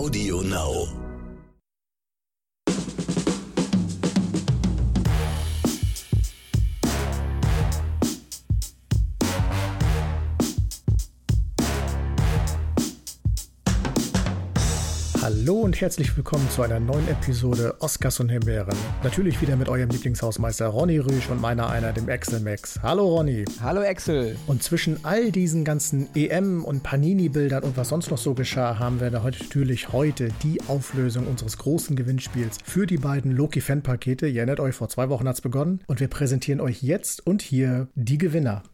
Audio Now. Herzlich willkommen zu einer neuen Episode Oscars und Himbeeren. Natürlich wieder mit eurem Lieblingshausmeister Ronny Rüsch und meiner einer, dem Excel Max. Hallo Ronny. Hallo Excel. Und zwischen all diesen ganzen EM- und Panini-Bildern und was sonst noch so geschah, haben wir da heute natürlich heute die Auflösung unseres großen Gewinnspiels für die beiden Loki-Fan-Pakete. Ihr erinnert euch, vor zwei Wochen hat es begonnen. Und wir präsentieren euch jetzt und hier die Gewinner.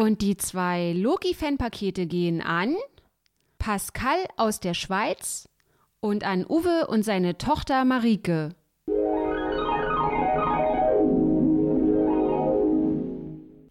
Und die zwei Loki-Fan-Pakete gehen an Pascal aus der Schweiz und an Uwe und seine Tochter Marike.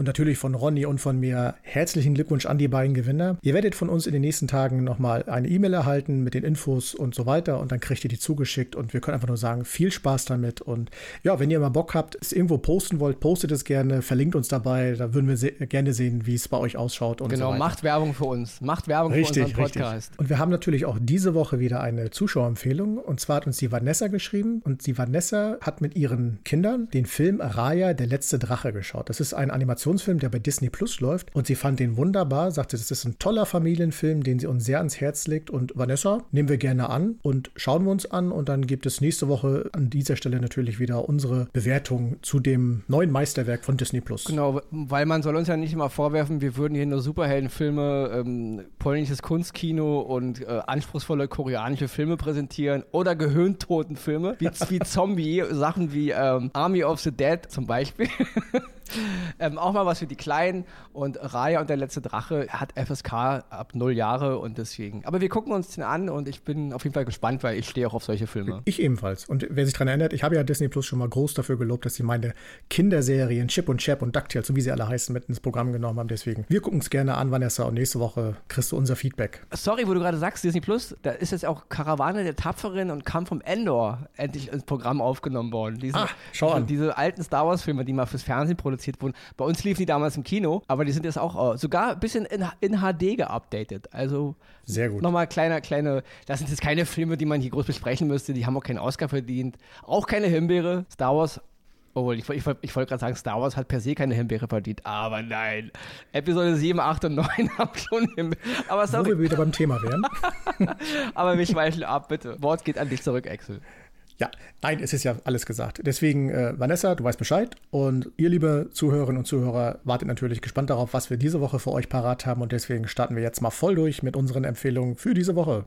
Und natürlich von Ronny und von mir herzlichen Glückwunsch an die beiden Gewinner. Ihr werdet von uns in den nächsten Tagen nochmal eine E-Mail erhalten mit den Infos und so weiter und dann kriegt ihr die zugeschickt und wir können einfach nur sagen, viel Spaß damit und ja, wenn ihr mal Bock habt, es irgendwo posten wollt, postet es gerne, verlinkt uns dabei, da würden wir se gerne sehen, wie es bei euch ausschaut und genau, so weiter. macht Werbung für uns, macht Werbung richtig, für unseren Podcast. Richtig. Und wir haben natürlich auch diese Woche wieder eine Zuschauerempfehlung und zwar hat uns die Vanessa geschrieben und die Vanessa hat mit ihren Kindern den Film Raya, der letzte Drache geschaut. Das ist ein Animationsfilm, der bei Disney Plus läuft. Und sie fand den wunderbar, sagte, das ist ein toller Familienfilm, den sie uns sehr ans Herz legt. Und Vanessa, nehmen wir gerne an und schauen wir uns an. Und dann gibt es nächste Woche an dieser Stelle natürlich wieder unsere Bewertung zu dem neuen Meisterwerk von Disney Plus. Genau, weil man soll uns ja nicht immer vorwerfen, wir würden hier nur Superheldenfilme, ähm, polnisches Kunstkino und äh, anspruchsvolle koreanische Filme präsentieren oder Gehirntotenfilme, wie, wie Zombie, Sachen wie ähm, Army of the Dead zum Beispiel. ähm, auch mal was für die Kleinen. Und Raya und der letzte Drache hat FSK ab null Jahre und deswegen. Aber wir gucken uns den an und ich bin auf jeden Fall gespannt, weil ich stehe auch auf solche Filme. Ich ebenfalls. Und wer sich daran erinnert, ich habe ja Disney Plus schon mal groß dafür gelobt, dass sie meine Kinderserien Chip und Chap und DuckTales und wie sie alle heißen mit ins Programm genommen haben. Deswegen, wir gucken es gerne an, Vanessa. Und nächste Woche kriegst du unser Feedback. Sorry, wo du gerade sagst, Disney Plus, da ist jetzt auch Karawane der Tapferen und Kampf vom Endor endlich ins Programm aufgenommen worden. Diese, ah, schau an. Diese alten Star Wars Filme, die mal fürs Fernsehen produziert wurden. Bei uns liefen die damals im Kino, aber die sind jetzt auch sogar ein bisschen in, in HD geupdatet. Also sehr gut. Nochmal kleiner, kleine, das sind jetzt keine Filme, die man hier groß besprechen müsste, die haben auch keinen Oscar verdient. Auch keine Himbeere. Star Wars Oh, ich, ich, ich wollte gerade sagen, Star Wars hat per se keine Himbeere verdient, aber nein. Episode 7, 8 und 9 haben schon Himbeere. Aber sorry. Wo wir wieder beim Thema wären. aber wir schweifeln ab, bitte. Wort geht an dich zurück, Axel. Ja, nein, es ist ja alles gesagt. Deswegen, äh, Vanessa, du weißt Bescheid. Und ihr, liebe Zuhörerinnen und Zuhörer, wartet natürlich gespannt darauf, was wir diese Woche für euch parat haben. Und deswegen starten wir jetzt mal voll durch mit unseren Empfehlungen für diese Woche.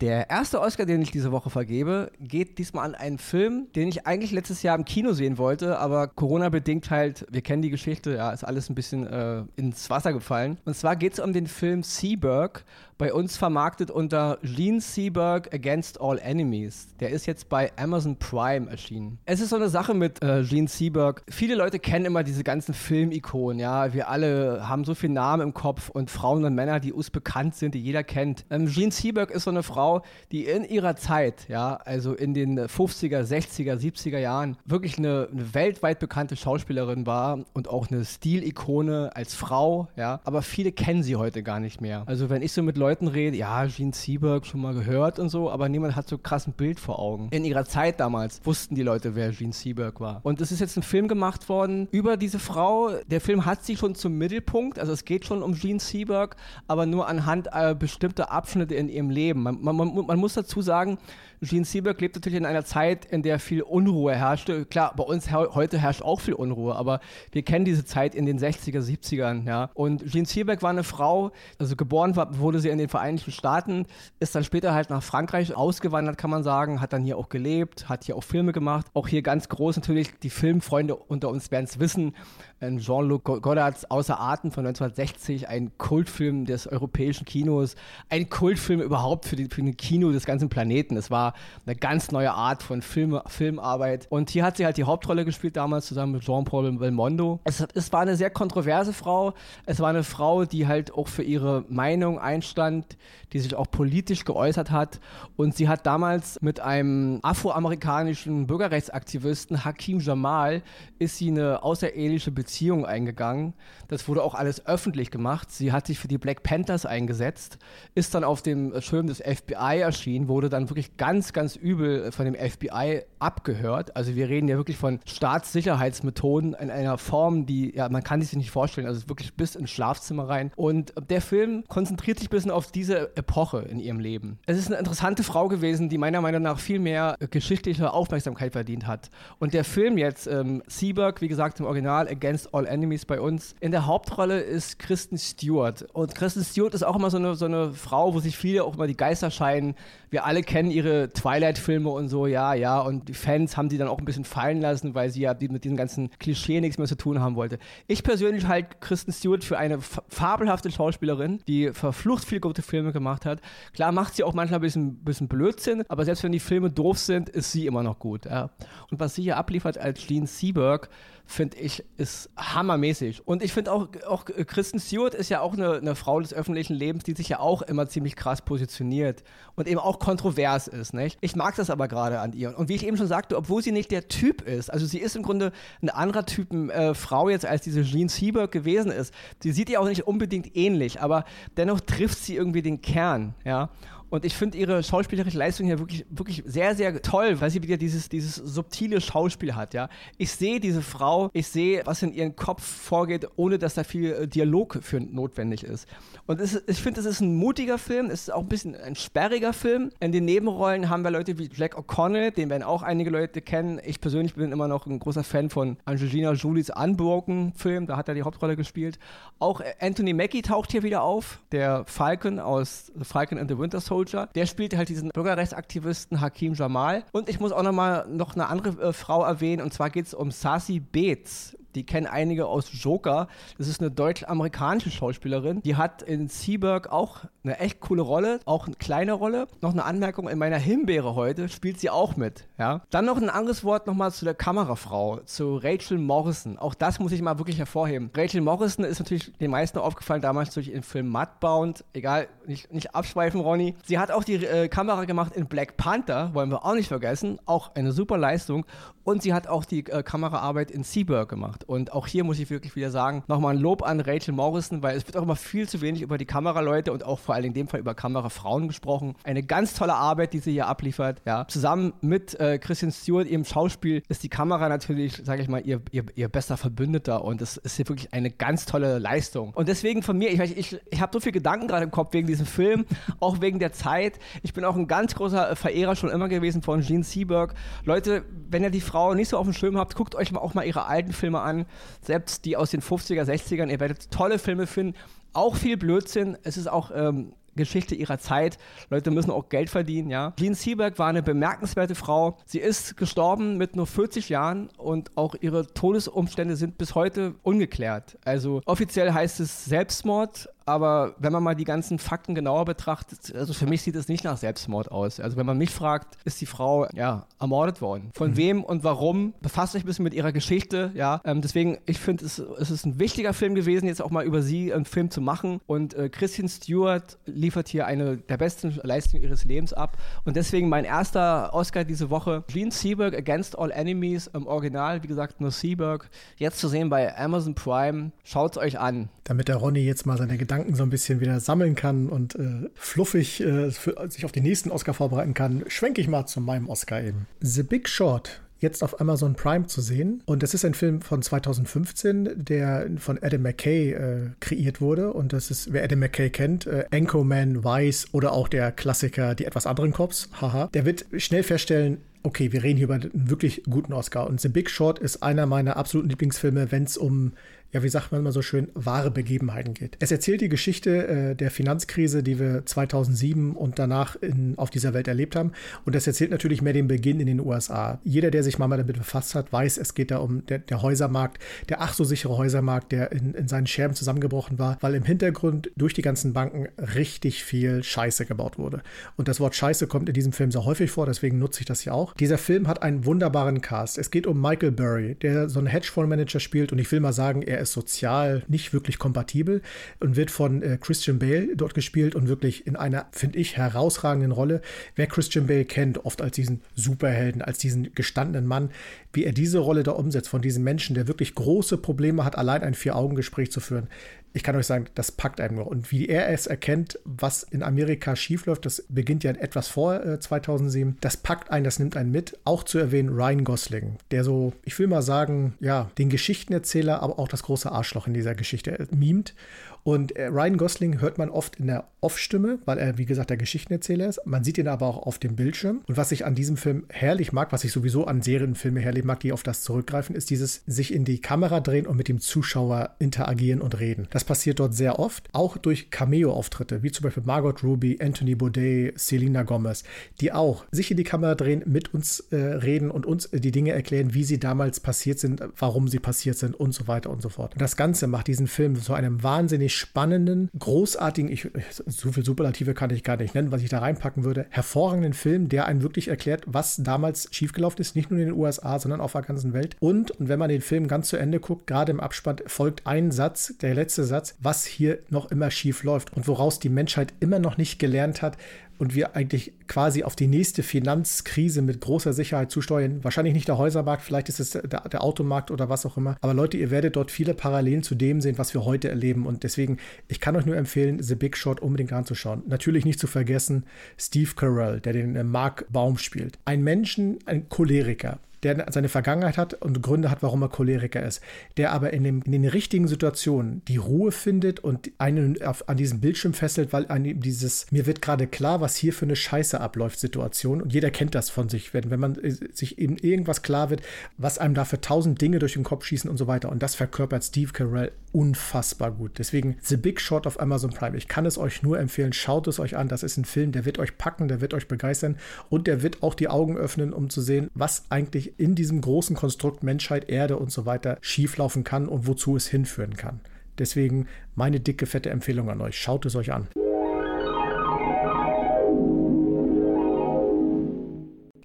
Der erste Oscar, den ich diese Woche vergebe, geht diesmal an einen Film, den ich eigentlich letztes Jahr im Kino sehen wollte, aber Corona-bedingt halt, wir kennen die Geschichte, ja, ist alles ein bisschen äh, ins Wasser gefallen. Und zwar geht es um den Film Seaberg, bei uns vermarktet unter Gene Seaberg Against All Enemies. Der ist jetzt bei Amazon Prime erschienen. Es ist so eine Sache mit äh, Gene Seaberg. Viele Leute kennen immer diese ganzen Filmikonen, ja. Wir alle haben so viele Namen im Kopf und Frauen und Männer, die uns bekannt sind, die jeder kennt. Ähm, Gene Seaberg ist so eine Frau, die in ihrer Zeit, ja, also in den 50er, 60er, 70er Jahren, wirklich eine, eine weltweit bekannte Schauspielerin war und auch eine Stilikone als Frau, ja. Aber viele kennen sie heute gar nicht mehr. Also wenn ich so mit Leuten rede, ja, Gene Seaberg schon mal gehört und so, aber niemand hat so krass ein Bild vor Augen. In ihrer Zeit damals wussten die Leute, wer Gene Seaberg war. Und es ist jetzt ein Film gemacht worden über diese Frau. Der Film hat sie schon zum Mittelpunkt, also es geht schon um Gene Seaberg, aber nur anhand äh, bestimmter Abschnitte in ihrem Leben. Man, man, man, man muss dazu sagen, Gene Seaberg lebt natürlich in einer Zeit, in der viel Unruhe herrschte. Klar, bei uns he heute herrscht auch viel Unruhe, aber wir kennen diese Zeit in den 60er, 70ern, ja. Und Gene Seaberg war eine Frau, also geboren war, wurde sie in den Vereinigten Staaten, ist dann später halt nach Frankreich ausgewandert, kann man sagen, hat dann hier auch gelebt, hat hier auch Filme gemacht. Auch hier ganz groß natürlich, die Filmfreunde unter uns werden es wissen, Jean-Luc Godards Außer Atem von 1960, ein Kultfilm des europäischen Kinos, ein Kultfilm überhaupt für, die, für den Kino des ganzen Planeten. Es war eine ganz neue Art von Film, Filmarbeit. Und hier hat sie halt die Hauptrolle gespielt damals zusammen mit Jean-Paul Belmondo. Es, es war eine sehr kontroverse Frau. Es war eine Frau, die halt auch für ihre Meinung einstand, die sich auch politisch geäußert hat. Und sie hat damals mit einem afroamerikanischen Bürgerrechtsaktivisten, Hakim Jamal, ist sie eine außereheliche Beziehung eingegangen. Das wurde auch alles öffentlich gemacht. Sie hat sich für die Black Panthers eingesetzt, ist dann auf dem Schirm des FBI erschienen, wurde dann wirklich ganz, ganz übel von dem FBI abgehört. Also wir reden ja wirklich von Staatssicherheitsmethoden in einer Form, die, ja, man kann sich nicht vorstellen. Also wirklich bis ins Schlafzimmer rein. Und der Film konzentriert sich ein bisschen auf diese Epoche in ihrem Leben. Es ist eine interessante Frau gewesen, die meiner Meinung nach viel mehr geschichtliche Aufmerksamkeit verdient hat. Und der Film jetzt, ähm, Seaberg, wie gesagt, im Original Against All Enemies bei uns, in der Hauptrolle ist Kristen Stewart. Und Kristen Stewart ist auch immer so eine, so eine Frau, wo sich viele auch immer die Geister scheinen. Wir alle kennen ihre Twilight-Filme und so, ja, ja. Und die Fans haben sie dann auch ein bisschen fallen lassen, weil sie ja mit diesen ganzen Klischee nichts mehr zu tun haben wollte. Ich persönlich halte Kristen Stewart für eine fabelhafte Schauspielerin, die verflucht viele gute Filme gemacht hat. Klar macht sie auch manchmal ein bisschen, bisschen Blödsinn, aber selbst wenn die Filme doof sind, ist sie immer noch gut. Ja. Und was sie hier abliefert als Jean Seberg, finde ich, ist hammermäßig. Und ich finde auch, auch Kristen Stewart ist ja auch eine, eine, Frau des öffentlichen Lebens, die sich ja auch immer ziemlich krass positioniert und eben auch kontrovers ist. Nicht? Ich mag das aber gerade an ihr. Und wie ich eben schon sagte, obwohl sie nicht der Typ ist, also sie ist im Grunde ein anderer Typ äh, Frau jetzt, als diese Jean Seberg gewesen ist. Sie sieht ihr auch nicht unbedingt ähnlich, aber dennoch trifft sie irgendwie den Kern. Ja? Und ich finde ihre schauspielerische Leistung hier wirklich, wirklich sehr, sehr toll, weil sie wieder dieses, dieses subtile Schauspiel hat, ja. Ich sehe diese Frau, ich sehe, was in ihrem Kopf vorgeht, ohne dass da viel äh, Dialog für notwendig ist. Und ist, ich finde, es ist ein mutiger Film, es ist auch ein bisschen ein sperriger Film. In den Nebenrollen haben wir Leute wie Jack O'Connell, den werden auch einige Leute kennen. Ich persönlich bin immer noch ein großer Fan von Angelina Jolies Unbroken-Film, da hat er die Hauptrolle gespielt. Auch Anthony Mackie taucht hier wieder auf, der Falcon aus The Falcon and the Winter Soldier Soldier. Der spielt halt diesen Bürgerrechtsaktivisten Hakim Jamal. Und ich muss auch nochmal noch eine andere äh, Frau erwähnen, und zwar geht es um Sasi Beetz. Die kennen einige aus Joker. Das ist eine deutsch-amerikanische Schauspielerin. Die hat in Seaberg auch eine echt coole Rolle, auch eine kleine Rolle. Noch eine Anmerkung, in meiner Himbeere heute spielt sie auch mit. Ja? Dann noch ein anderes Wort nochmal zu der Kamerafrau, zu Rachel Morrison. Auch das muss ich mal wirklich hervorheben. Rachel Morrison ist natürlich den meisten aufgefallen, damals durch den Film Mudbound. Egal, nicht, nicht abschweifen, Ronny. Sie hat auch die äh, Kamera gemacht in Black Panther, wollen wir auch nicht vergessen. Auch eine super Leistung. Und sie hat auch die äh, Kameraarbeit in Seaberg gemacht. Und auch hier muss ich wirklich wieder sagen, nochmal ein Lob an Rachel Morrison, weil es wird auch immer viel zu wenig über die Kameraleute und auch vor allem in dem Fall über Kamerafrauen gesprochen. Eine ganz tolle Arbeit, die sie hier abliefert. Ja. Zusammen mit äh, Christian Stewart, ihrem Schauspiel, ist die Kamera natürlich, sage ich mal, ihr, ihr, ihr bester Verbündeter und es ist hier wirklich eine ganz tolle Leistung. Und deswegen von mir, ich, ich, ich habe so viele Gedanken gerade im Kopf wegen diesem Film, auch wegen der Zeit. Ich bin auch ein ganz großer Verehrer schon immer gewesen von Gene Seberg. Leute, wenn ihr die Frau Frau nicht so auf dem Schirm habt, guckt euch mal auch mal ihre alten Filme an. Selbst die aus den 50er, 60ern. Ihr werdet tolle Filme finden. Auch viel Blödsinn. Es ist auch ähm, Geschichte ihrer Zeit. Leute müssen auch Geld verdienen, ja. Jean Seberg war eine bemerkenswerte Frau. Sie ist gestorben mit nur 40 Jahren und auch ihre Todesumstände sind bis heute ungeklärt. Also offiziell heißt es Selbstmord, aber wenn man mal die ganzen Fakten genauer betrachtet, also für mich sieht es nicht nach Selbstmord aus. Also wenn man mich fragt, ist die Frau ja ermordet worden. Von mhm. wem und warum? Befasst euch ein bisschen mit ihrer Geschichte, ja. Ähm, deswegen, ich finde, es, es, ist ein wichtiger Film gewesen, jetzt auch mal über sie einen Film zu machen. Und äh, Christian Stewart liefert hier eine der besten Leistungen ihres Lebens ab. Und deswegen mein erster Oscar diese Woche, Gene Seberg Against All Enemies im Original, wie gesagt, nur Seberg. Jetzt zu sehen bei Amazon Prime. Schaut es euch an. Damit der Ronny jetzt mal seine Gedanken Gedanken so ein bisschen wieder sammeln kann und äh, fluffig äh, für, sich auf den nächsten Oscar vorbereiten kann, schwenke ich mal zu meinem Oscar eben. The Big Short jetzt auf Amazon Prime zu sehen. Und das ist ein Film von 2015, der von Adam McKay äh, kreiert wurde. Und das ist, wer Adam McKay kennt, äh, Anchorman, Vice oder auch der Klassiker Die etwas anderen Cops, haha, der wird schnell feststellen, okay, wir reden hier über einen wirklich guten Oscar. Und The Big Short ist einer meiner absoluten Lieblingsfilme, wenn es um ja, wie sagt man immer so schön, wahre Begebenheiten geht. Es erzählt die Geschichte äh, der Finanzkrise, die wir 2007 und danach in, auf dieser Welt erlebt haben. Und es erzählt natürlich mehr den Beginn in den USA. Jeder, der sich mal damit befasst hat, weiß, es geht da um der, der Häusermarkt, der ach so sichere Häusermarkt, der in, in seinen Scherben zusammengebrochen war, weil im Hintergrund durch die ganzen Banken richtig viel Scheiße gebaut wurde. Und das Wort Scheiße kommt in diesem Film sehr häufig vor, deswegen nutze ich das hier auch. Dieser Film hat einen wunderbaren Cast. Es geht um Michael Burry, der so einen Hedgefondsmanager spielt und ich will mal sagen, er ist sozial nicht wirklich kompatibel und wird von äh, Christian Bale dort gespielt und wirklich in einer, finde ich, herausragenden Rolle. Wer Christian Bale kennt, oft als diesen Superhelden, als diesen gestandenen Mann, wie er diese Rolle da umsetzt von diesem Menschen, der wirklich große Probleme hat, allein ein Vier-Augen-Gespräch zu führen. Ich kann euch sagen, das packt einen nur. Und wie er es erkennt, was in Amerika schiefläuft, das beginnt ja etwas vor äh, 2007, das packt einen, das nimmt einen mit. Auch zu erwähnen Ryan Gosling, der so, ich will mal sagen, ja, den Geschichtenerzähler, aber auch das große Arschloch in dieser Geschichte äh, mimt. Und äh, Ryan Gosling hört man oft in der Off-Stimme, weil er, wie gesagt, der Geschichtenerzähler ist. Man sieht ihn aber auch auf dem Bildschirm. Und was ich an diesem Film herrlich mag, was ich sowieso an Serienfilmen herrlich mag, die auf das zurückgreifen, ist dieses sich in die Kamera drehen und mit dem Zuschauer interagieren und reden. Das passiert dort sehr oft, auch durch Cameo-Auftritte, wie zum Beispiel Margot Ruby, Anthony Baudet, Selena Gomez, die auch sich in die Kamera drehen, mit uns äh, reden und uns die Dinge erklären, wie sie damals passiert sind, warum sie passiert sind und so weiter und so fort. Und das Ganze macht diesen Film zu einem wahnsinnig spannenden, großartigen, ich, so viel Superlative kann ich gar nicht nennen, was ich da reinpacken würde, hervorragenden Film, der einen wirklich erklärt, was damals schiefgelaufen ist, nicht nur in den USA, sondern auf der ganzen Welt. Und, und wenn man den Film ganz zu Ende guckt, gerade im Abspann folgt ein Satz, der letzte Satz, was hier noch immer schief läuft und woraus die Menschheit immer noch nicht gelernt hat, und wir eigentlich quasi auf die nächste Finanzkrise mit großer Sicherheit zusteuern. Wahrscheinlich nicht der Häusermarkt, vielleicht ist es der, der, Automarkt oder was auch immer. Aber Leute, ihr werdet dort viele Parallelen zu dem sehen, was wir heute erleben. Und deswegen, ich kann euch nur empfehlen, The Big Shot unbedingt anzuschauen. Natürlich nicht zu vergessen, Steve Carell, der den äh, Mark Baum spielt. Ein Menschen, ein Choleriker der seine Vergangenheit hat und Gründe hat, warum er Choleriker ist, der aber in, dem, in den richtigen Situationen die Ruhe findet und einen auf, an diesem Bildschirm fesselt, weil einem dieses, mir wird gerade klar, was hier für eine Scheiße abläuft, Situation. Und jeder kennt das von sich, wenn, wenn man äh, sich eben irgendwas klar wird, was einem da für tausend Dinge durch den Kopf schießen und so weiter. Und das verkörpert Steve Carell unfassbar gut. Deswegen The Big Shot auf Amazon Prime. Ich kann es euch nur empfehlen, schaut es euch an. Das ist ein Film, der wird euch packen, der wird euch begeistern und der wird auch die Augen öffnen, um zu sehen, was eigentlich in diesem großen Konstrukt Menschheit, Erde und so weiter schieflaufen kann und wozu es hinführen kann. Deswegen meine dicke, fette Empfehlung an euch. Schaut es euch an.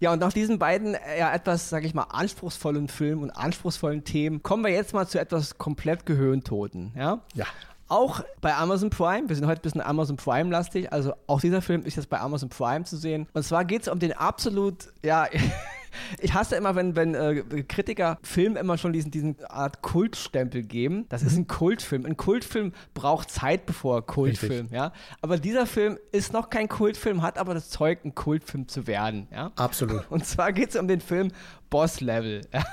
Ja, und nach diesen beiden äh, ja etwas, sag ich mal, anspruchsvollen Filmen und anspruchsvollen Themen kommen wir jetzt mal zu etwas komplett Gehirntoten. Ja. Ja. Auch bei Amazon Prime, wir sind heute ein bisschen Amazon Prime-lastig, also auch dieser Film ist jetzt bei Amazon Prime zu sehen. Und zwar geht es um den absolut, ja, ich hasse immer, wenn, wenn äh, Kritiker Filmen immer schon diesen, diesen Art Kultstempel geben. Das ist ein Kultfilm. Ein Kultfilm braucht Zeit, bevor er Kultfilm, ja. Aber dieser Film ist noch kein Kultfilm, hat aber das Zeug, ein Kultfilm zu werden, ja. Absolut. Und zwar geht es um den Film Boss Level. Ja.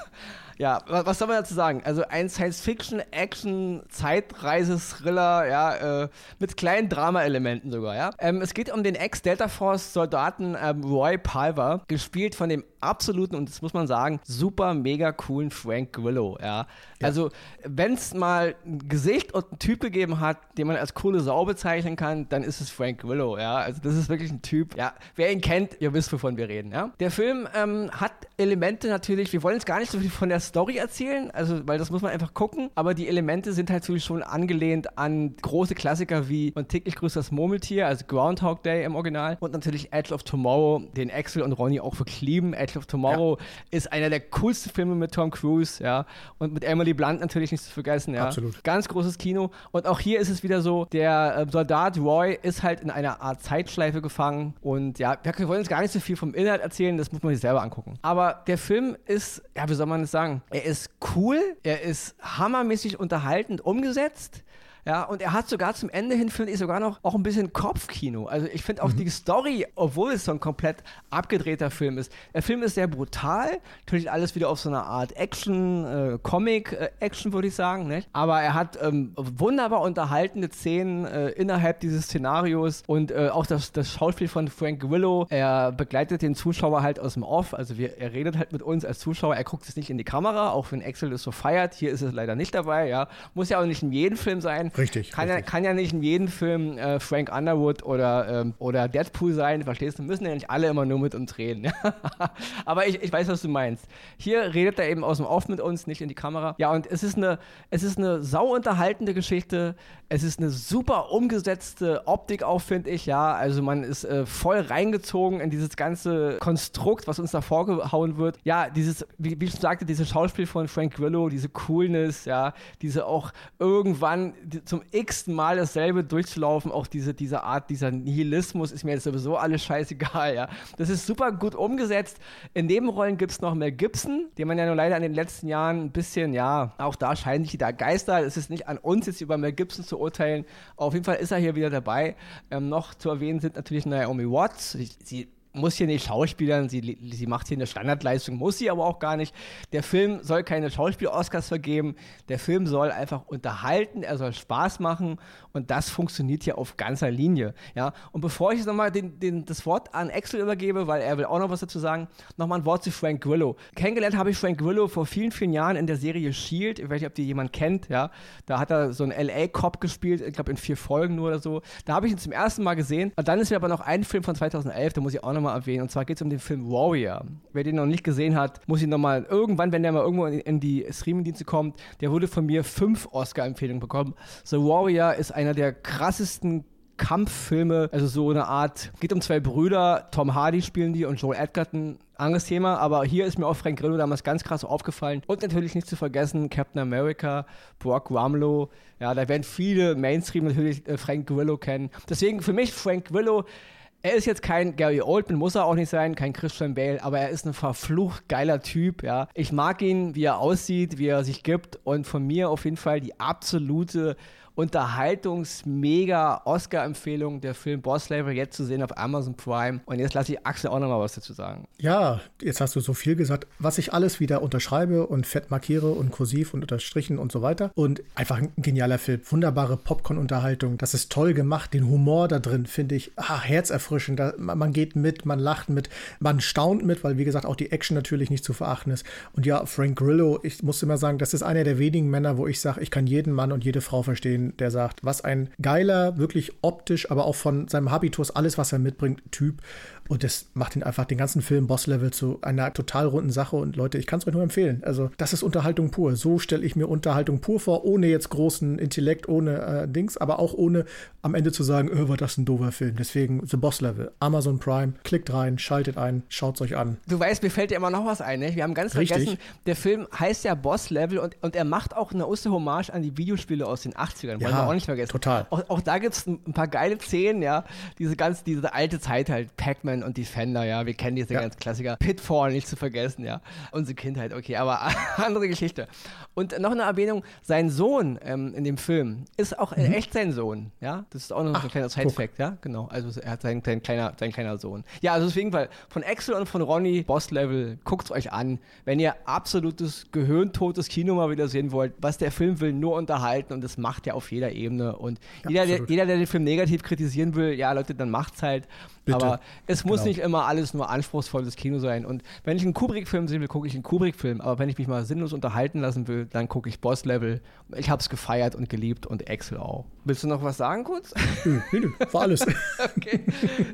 Ja, was soll man dazu sagen? Also ein Science-Fiction, Action, Zeitreise-Thriller, ja, äh, mit kleinen Drama-Elementen sogar, ja. Ähm, es geht um den Ex-Delta Force-Soldaten ähm, Roy Palver, gespielt von dem absoluten, und das muss man sagen, super mega coolen Frank Grillo, ja. Ja. Also, wenn es mal ein Gesicht und einen Typ gegeben hat, den man als coole Sau bezeichnen kann, dann ist es Frank Grillo, ja. Also, das ist wirklich ein Typ, ja. Wer ihn kennt, ihr wisst, wovon wir reden, ja. Der Film ähm, hat Elemente natürlich, wir wollen jetzt gar nicht so viel von der Story erzählen, also weil das muss man einfach gucken, aber die Elemente sind halt natürlich schon angelehnt an große Klassiker wie Und täglich grüßt das Murmeltier, also Groundhog Day im Original und natürlich Edge of Tomorrow, den Axel und Ronny auch wirklich lieben. Edge of Tomorrow ja. ist einer der coolsten Filme mit Tom Cruise, ja, und mit Emily Blunt natürlich nicht zu vergessen, ja. Absolut. Ganz großes Kino und auch hier ist es wieder so, der äh, Soldat Roy ist halt in einer Art Zeitschleife gefangen und ja, wir wollen jetzt gar nicht so viel vom Inhalt erzählen, das muss man sich selber angucken. Aber der Film ist, ja, wie soll man es sagen? Er ist cool, er ist hammermäßig unterhaltend umgesetzt. Ja, und er hat sogar zum Ende hin, finde ich, sogar noch auch ein bisschen Kopfkino. Also ich finde auch mhm. die Story, obwohl es so ein komplett abgedrehter Film ist. Der Film ist sehr brutal, natürlich alles wieder auf so einer Art Action, äh, Comic-Action, äh, würde ich sagen. Nicht? Aber er hat ähm, wunderbar unterhaltende Szenen äh, innerhalb dieses Szenarios und äh, auch das, das Schauspiel von Frank Willow. Er begleitet den Zuschauer halt aus dem Off, also wir, er redet halt mit uns als Zuschauer, er guckt es nicht in die Kamera, auch wenn Axel es so feiert. Hier ist es leider nicht dabei, ja. Muss ja auch nicht in jedem Film sein. Richtig. Kann, richtig. Ja, kann ja nicht in jedem Film äh, Frank Underwood oder, ähm, oder Deadpool sein, verstehst du? Müssen ja nicht alle immer nur mit uns reden. Aber ich, ich weiß, was du meinst. Hier redet er eben aus dem Off mit uns, nicht in die Kamera. Ja, und es ist eine, es ist eine sau unterhaltende Geschichte. Es ist eine super umgesetzte Optik auch, finde ich, ja. Also man ist äh, voll reingezogen in dieses ganze Konstrukt, was uns da vorgehauen wird. Ja, dieses, wie, wie ich schon sagte, dieses Schauspiel von Frank Grillo, diese Coolness, ja, diese auch irgendwann zum x-ten Mal dasselbe durchzulaufen, auch diese, diese Art, dieser Nihilismus ist mir jetzt sowieso alles scheißegal, ja. Das ist super gut umgesetzt. In Nebenrollen gibt es noch Mel Gibson, den man ja nur leider in den letzten Jahren ein bisschen, ja, auch da scheinen sich da Geister. Es ist nicht an uns jetzt über Mel Gibson zu urteilen. Auf jeden Fall ist er hier wieder dabei. Ähm, noch zu erwähnen sind natürlich Naomi Watts. Sie muss hier nicht schauspielern, sie, sie macht hier eine Standardleistung, muss sie aber auch gar nicht. Der Film soll keine Schauspiel-Oscars vergeben, der Film soll einfach unterhalten, er soll Spaß machen und das funktioniert hier auf ganzer Linie. Ja? Und bevor ich jetzt nochmal den, den, das Wort an Axel übergebe, weil er will auch noch was dazu sagen, nochmal ein Wort zu Frank Grillo. Kennengelernt habe ich Frank Grillo vor vielen, vielen Jahren in der Serie Shield, ich weiß nicht, ob die jemand kennt, ja, da hat er so einen LA-Cop gespielt, ich glaube in vier Folgen nur oder so. Da habe ich ihn zum ersten Mal gesehen und dann ist mir aber noch ein Film von 2011, da muss ich auch noch nochmal erwähnen. Und zwar geht es um den Film Warrior. Wer den noch nicht gesehen hat, muss ihn nochmal irgendwann, wenn der mal irgendwo in, die Streamingdienste kommt, der wurde von mir fünf Oscar-Empfehlungen bekommen. The Warrior ist einer der krassesten Kampffilme, also so eine Art, geht um zwei Brüder, Tom Hardy spielen die und Joel Edgerton. Anderes Thema, aber hier ist mir auch Frank Grillo damals ganz krass aufgefallen. Und natürlich nicht zu vergessen, Captain America, Brock Rumlow. Ja, da werden viele Mainstream natürlich äh, Frank Grillo kennen. Deswegen für mich Frank Grillo er ist jetzt kein Gary Oldman, muss er auch nicht sein, kein Christian Bale, aber er ist ein verflucht geiler Typ, ja. Ich mag ihn, wie er aussieht, wie er sich gibt und von mir auf jeden Fall die absolute Unterhaltungs-Mega-Oscar-Empfehlung, der Film Boss Level, jetzt zu sehen auf Amazon Prime. Und jetzt lasse ich Axel auch nochmal was dazu sagen. Ja, jetzt hast du so viel gesagt, was ich alles wieder unterschreibe und fett markiere und kursiv und unterstrichen und so weiter. Und einfach ein genialer Film. Wunderbare Popcorn-Unterhaltung. Das ist toll gemacht. Den Humor da drin finde ich ach, herzerfrischend. Da, man geht mit, man lacht mit, man staunt mit, weil wie gesagt auch die Action natürlich nicht zu verachten ist. Und ja, Frank Grillo, ich muss immer sagen, das ist einer der wenigen Männer, wo ich sage, ich kann jeden Mann und jede Frau verstehen, der sagt, was ein geiler, wirklich optisch, aber auch von seinem Habitus, alles, was er mitbringt, Typ. Und das macht ihn einfach den ganzen Film Boss-Level zu einer total runden Sache. Und Leute, ich kann es euch nur empfehlen. Also, das ist Unterhaltung pur. So stelle ich mir Unterhaltung pur vor, ohne jetzt großen Intellekt, ohne äh, Dings, aber auch ohne am Ende zu sagen, oh, war das ein doofer Film. Deswegen The Boss-Level. Amazon Prime, klickt rein, schaltet ein, schaut es euch an. Du weißt, mir fällt dir immer noch was ein. Ne? Wir haben ganz Richtig. vergessen, der Film heißt ja Boss-Level und, und er macht auch eine Osterhommage an die Videospiele aus den 80ern. Wollen wir auch nicht vergessen. Total. Auch, auch da gibt es ein, ein, paar geile Szenen, ja. Diese ganz, diese alte Zeit halt, Pac-Man und Defender, ja wir kennen diese ja. ganz Klassiker. Pitfall nicht zu vergessen, ja. Unsere Kindheit, okay, aber andere Geschichte. Und noch eine Erwähnung, sein Sohn ähm, in dem Film ist auch mhm. echt sein Sohn, ja. Das ist auch noch Ach, ein kleiner Side-Fact, ja, genau. Also er hat sein, sein, kleiner, sein kleiner Sohn. Ja, also deswegen, weil von Axel und von Ronny, Boss-Level, guckt es euch an. Wenn ihr absolutes gehirntotes Kino mal wieder sehen wollt, was der Film will, nur unterhalten und das macht er auf jeder Ebene. Und ja, jeder, der, jeder, der den Film negativ kritisieren will, ja, Leute, dann macht's halt. Bitte. Aber es muss genau. nicht immer alles nur anspruchsvolles Kino sein. Und wenn ich einen Kubrick-Film sehen will, gucke ich einen Kubrick-Film. Aber wenn ich mich mal sinnlos unterhalten lassen will, dann gucke ich Boss-Level. Ich habe es gefeiert und geliebt und Excel auch. Willst du noch was sagen kurz? Nö, nö, war alles. okay.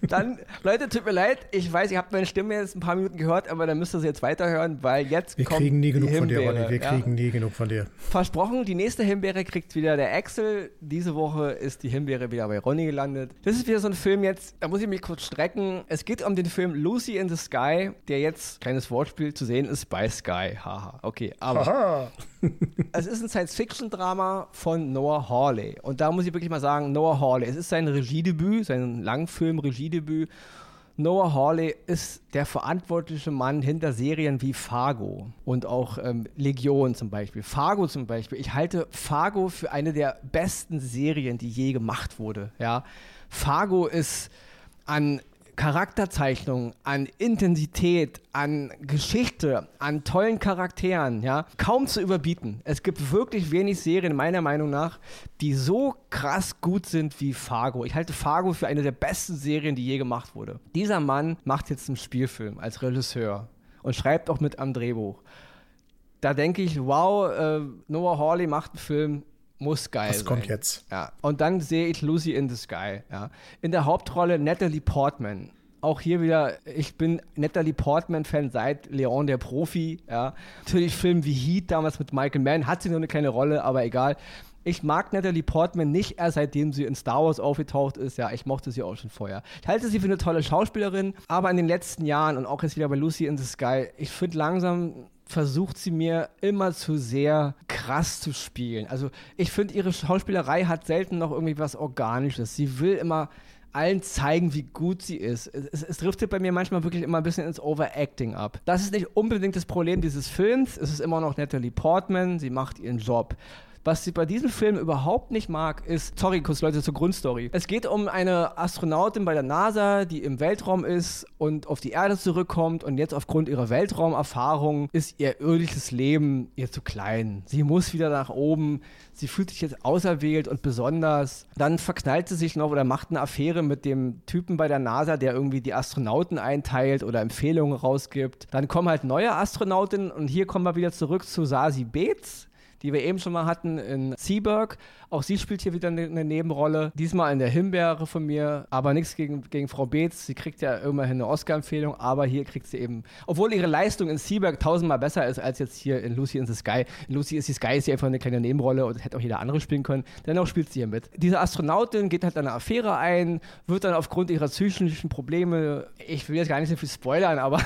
Dann, Leute, tut mir leid. Ich weiß, ihr habt meine Stimme jetzt ein paar Minuten gehört, aber dann müsst ihr sie jetzt weiterhören, weil jetzt Wir kommt kriegen nie genug von dir, Ronny. Wir ja. kriegen nie genug von dir. Versprochen, die nächste Himbeere kriegt wieder der Excel. Diese Woche ist die Himbeere wieder bei Ronny gelandet. Das ist wieder so ein Film jetzt, da muss ich mich kurz strecken. Es geht um den Film Lucy in the Sky, der jetzt, kleines Wortspiel, zu sehen ist bei Sky. Haha, okay, aber es ist ein Science-Fiction-Drama von Noah Hawley. Und da muss ich wirklich mal sagen, Noah Hawley, es ist sein Regiedebüt, sein Langfilm-Regiedebüt. Noah Hawley ist der verantwortliche Mann hinter Serien wie Fargo und auch ähm, Legion zum Beispiel. Fargo zum Beispiel. Ich halte Fargo für eine der besten Serien, die je gemacht wurde. Ja, Fargo ist an Charakterzeichnung, an Intensität, an Geschichte, an tollen Charakteren, ja, kaum zu überbieten. Es gibt wirklich wenig Serien, meiner Meinung nach, die so krass gut sind wie Fargo. Ich halte Fargo für eine der besten Serien, die je gemacht wurde. Dieser Mann macht jetzt einen Spielfilm als Regisseur und schreibt auch mit am Drehbuch. Da denke ich, wow, äh, Noah Hawley macht einen Film, muss geil Was sein. kommt jetzt? Ja. Und dann sehe ich Lucy in the Sky. Ja. In der Hauptrolle Natalie Portman. Auch hier wieder, ich bin Natalie Portman-Fan seit Leon der Profi. Ja. Natürlich Filme wie Heat damals mit Michael Mann, hat sie nur eine kleine Rolle, aber egal. Ich mag Natalie Portman nicht erst seitdem sie in Star Wars aufgetaucht ist. Ja, ich mochte sie auch schon vorher. Ich halte sie für eine tolle Schauspielerin, aber in den letzten Jahren und auch jetzt wieder bei Lucy in the Sky, ich finde langsam versucht sie mir immer zu sehr krass zu spielen. Also ich finde, ihre Schauspielerei hat selten noch irgendwie was Organisches. Sie will immer allen zeigen, wie gut sie ist. Es, es, es, driftet bei mir manchmal wirklich immer ein bisschen ins Overacting ab. Das ist nicht unbedingt das Problem dieses Films. Es ist immer noch Natalie Portman. Sie macht ihren Job. Was sie bei diesem Film überhaupt nicht mag, ist, sorry, kurz Leute zur Grundstory. Es geht um eine Astronautin bei der NASA, die im Weltraum ist und auf die Erde zurückkommt und jetzt aufgrund ihrer Weltraumerfahrung ist ihr irdisches Leben ihr zu klein. Sie muss wieder nach oben. Sie fühlt sich jetzt auserwählt und besonders. Dann verknallt sie sich noch oder macht eine Affäre mit dem Typen bei der NASA, der irgendwie die Astronauten einteilt oder Empfehlungen rausgibt. Dann kommen halt neue Astronautinnen und hier kommen wir wieder zurück zu Sasi Beetz die wir eben schon mal hatten in Seaburg. Auch sie spielt hier wieder eine, Nebenrolle. Diesmal in der Himbeere von mir, aber nichts gegen, gegen Frau Beetz. Sie kriegt ja immerhin eine Oscar-Empfehlung, aber hier kriegt sie eben, obwohl ihre Leistung in Seaburg tausendmal besser ist als jetzt hier in Lucy in the Sky. In Lucy is the Sky ist sie einfach eine kleine Nebenrolle und hätte auch jeder andere spielen können. Dennoch spielt sie hier mit. Diese Astronautin geht halt eine Affäre ein, wird dann aufgrund ihrer psychischen Probleme, ich will jetzt gar nicht so viel spoilern, aber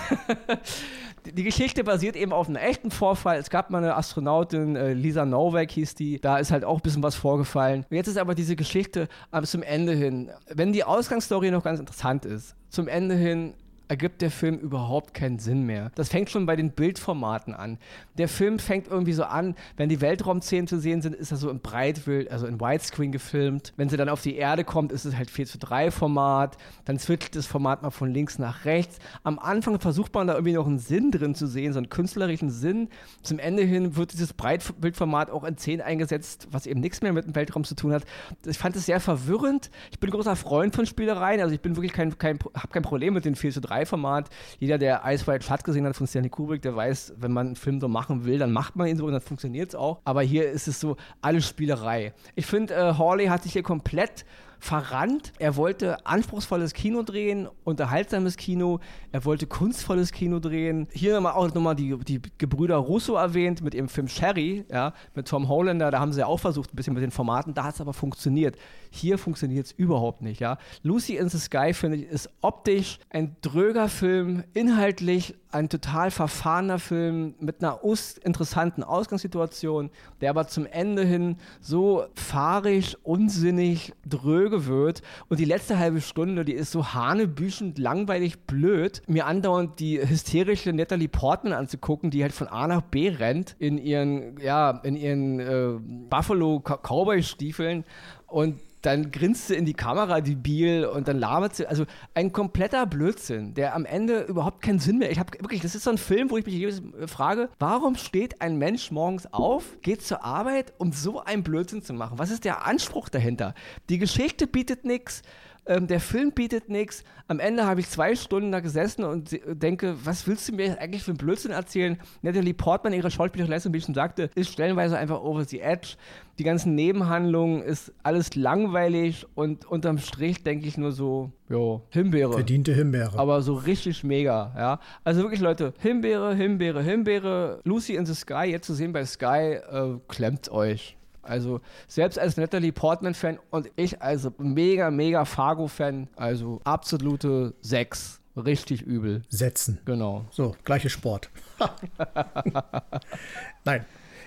die Geschichte basiert eben auf einem echten Vorfall. Es gab mal eine Astronautin, äh, Lisa Novak hieß die, da ist halt auch ein bisschen was vorgefallen. Und jetzt ist aber diese Geschichte äh, zum Ende hin, wenn die Ausgangsstory noch ganz interessant ist, zum Ende hin ergibt der Film überhaupt keinen Sinn mehr. Das fängt schon bei den Bildformaten an. Der Film fängt irgendwie so an, wenn die Weltraumszenen zu sehen sind, ist er so im Breitbild, also in Widescreen gefilmt. Wenn sie dann auf die Erde kommt, ist es halt 4 zu 3 Format. Dann zwittelt das Format mal von links nach rechts. Am Anfang versucht man da irgendwie noch einen Sinn drin zu sehen, so einen künstlerischen Sinn. Zum Ende hin wird dieses Breitbildformat auch in 10 eingesetzt, was eben nichts mehr mit dem Weltraum zu tun hat. Ich fand es sehr verwirrend. Ich bin großer Freund von Spielereien, also ich bin wirklich kein, kein habe kein Problem mit den 4 zu 3 3-Format. Jeder, der Ice White Shut gesehen hat von Stanley Kubrick, der weiß, wenn man einen Film so machen will, dann macht man ihn so und dann funktioniert es auch. Aber hier ist es so alles Spielerei. Ich finde, äh, Hawley hat sich hier komplett verrannt. Er wollte anspruchsvolles Kino drehen, unterhaltsames Kino. Er wollte kunstvolles Kino drehen. Hier nochmal auch nochmal die, die Gebrüder Russo erwähnt mit ihrem Film Sherry, ja, mit Tom Hollander. Da haben sie ja auch versucht, ein bisschen mit den Formaten. Da hat es aber funktioniert. Hier funktioniert es überhaupt nicht, ja. Lucy in the Sky, finde ich, ist optisch ein dröger Film, inhaltlich ein total verfahrener Film mit einer interessanten Ausgangssituation, der aber zum Ende hin so fahrig, unsinnig, dröge wird. Und die letzte halbe Stunde, die ist so hanebüchend, langweilig, blöd. Mir andauernd die hysterische Natalie Portman anzugucken, die halt von A nach B rennt in ihren, ja, in ihren äh, Buffalo Cowboy Stiefeln und dann grinst sie in die Kamera, die Biel, und dann labert sie. Also ein kompletter Blödsinn, der am Ende überhaupt keinen Sinn mehr. Ich habe wirklich, das ist so ein Film, wo ich mich jedes frage, warum steht ein Mensch morgens auf, geht zur Arbeit, um so einen Blödsinn zu machen? Was ist der Anspruch dahinter? Die Geschichte bietet nichts. Ähm, der Film bietet nichts. Am Ende habe ich zwei Stunden da gesessen und denke, was willst du mir eigentlich für einen Blödsinn erzählen? Natalie Portman, ihre schauspielerische Leistung, wie ich schon sagte, ist stellenweise einfach over the edge. Die ganzen Nebenhandlungen ist alles langweilig und unterm Strich denke ich nur so, jo, Himbeere. Verdiente Himbeere. Aber so richtig mega, ja. Also wirklich, Leute, Himbeere, Himbeere, Himbeere, Lucy in the Sky, jetzt zu sehen bei Sky, äh, klemmt euch. Also selbst als Natalie Portman-Fan und ich als mega, mega Fargo-Fan, also absolute 6. Richtig übel. Setzen. Genau. So, gleiche Sport. Nein.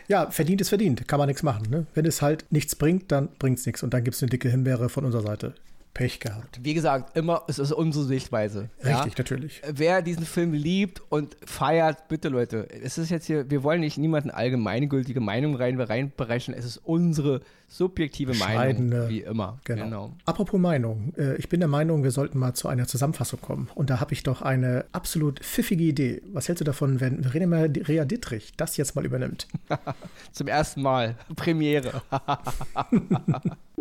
Ja, verdient ist verdient. Kann man nichts machen. Ne? Wenn es halt nichts bringt, dann bringt es nichts. Und dann gibt es eine dicke Himbeere von unserer Seite. Pech gehabt. Wie gesagt, immer, es ist unsere Sichtweise. Richtig, ja? natürlich. Wer diesen Film liebt und feiert, bitte Leute, es ist jetzt hier, wir wollen nicht niemanden allgemeingültige Meinung rein, reinberechnen, es ist unsere subjektive Meinung, wie immer. Genau. genau. Apropos Meinung, äh, ich bin der Meinung, wir sollten mal zu einer Zusammenfassung kommen. Und da habe ich doch eine absolut pfiffige Idee. Was hältst du davon, wenn Verena Rea Dittrich das jetzt mal übernimmt? Zum ersten Mal. Premiere.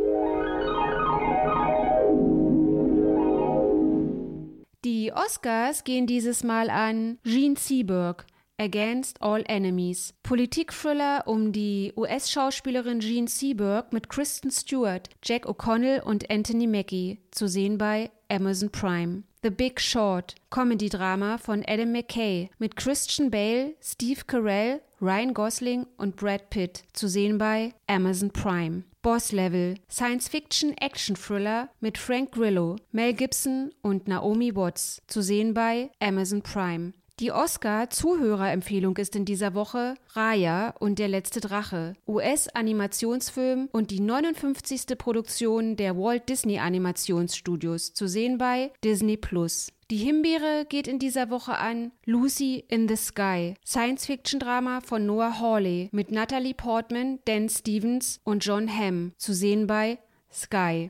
Die Oscars gehen dieses Mal an Gene Seberg, Against All Enemies. Politikthriller um die US-Schauspielerin Jean Seberg mit Kristen Stewart, Jack O'Connell und Anthony Mackie, zu sehen bei Amazon Prime. The Big Short, Comedy-Drama von Adam McKay mit Christian Bale, Steve Carell, Ryan Gosling und Brad Pitt, zu sehen bei Amazon Prime. Boss Level, Science-Fiction-Action-Thriller mit Frank Grillo, Mel Gibson und Naomi Watts, zu sehen bei Amazon Prime. Die Oscar-Zuhörerempfehlung ist in dieser Woche Raya und der letzte Drache, US-Animationsfilm und die 59. Produktion der Walt Disney Animationsstudios, zu sehen bei Disney Plus. Die Himbeere geht in dieser Woche an Lucy in the Sky, Science-Fiction-Drama von Noah Hawley mit Natalie Portman, Dan Stevens und John Hamm, zu sehen bei Sky.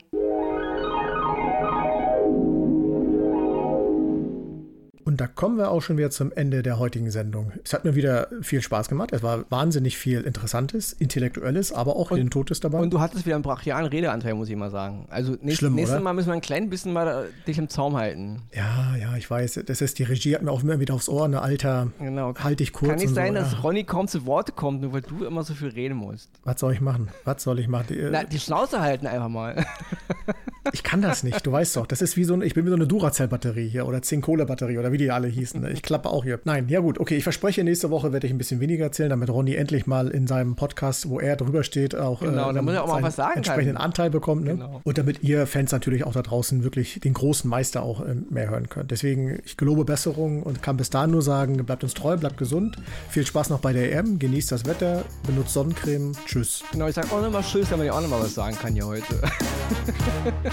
Und da kommen wir auch schon wieder zum Ende der heutigen Sendung. Es hat mir wieder viel Spaß gemacht. Es war wahnsinnig viel Interessantes, Intellektuelles, aber auch und, Totes dabei. Und du hattest wieder einen brachialen Redeanteil, muss ich mal sagen. Also nächst, Schlimm, nächstes oder? Mal müssen wir ein klein bisschen mal äh, dich im Zaum halten. Ja, ja, ich weiß. Das ist, die Regie hat mir auch immer wieder aufs Ohr, ne Alter, genau. halt dich kurz. Kann nicht sein, so, dass ja. Ronny kaum zu Worte kommt, nur weil du immer so viel reden musst. Was soll ich machen? Was soll ich machen? Die, Na, die Schnauze halten einfach mal. ich kann das nicht, du weißt doch. Das ist wie so ein, ich bin wie so eine Duracell-Batterie hier oder Zink-Kohle-Batterie oder wie die alle hießen. Ne? Ich klappe auch hier. Nein, ja gut, okay, ich verspreche, nächste Woche werde ich ein bisschen weniger erzählen, damit Ronny endlich mal in seinem Podcast, wo er drüber steht, auch, genau, äh, damit er auch mal was sagen entsprechenden kann. Anteil bekommt. Ne? Genau. Und damit ihr Fans natürlich auch da draußen wirklich den großen Meister auch äh, mehr hören könnt. Deswegen, ich gelobe Besserung und kann bis dahin nur sagen, bleibt uns treu, bleibt gesund. Viel Spaß noch bei der EM, genießt das Wetter, benutzt Sonnencreme. Tschüss. Genau, ich sage auch nochmal Tschüss, damit ich auch nochmal was sagen kann hier heute.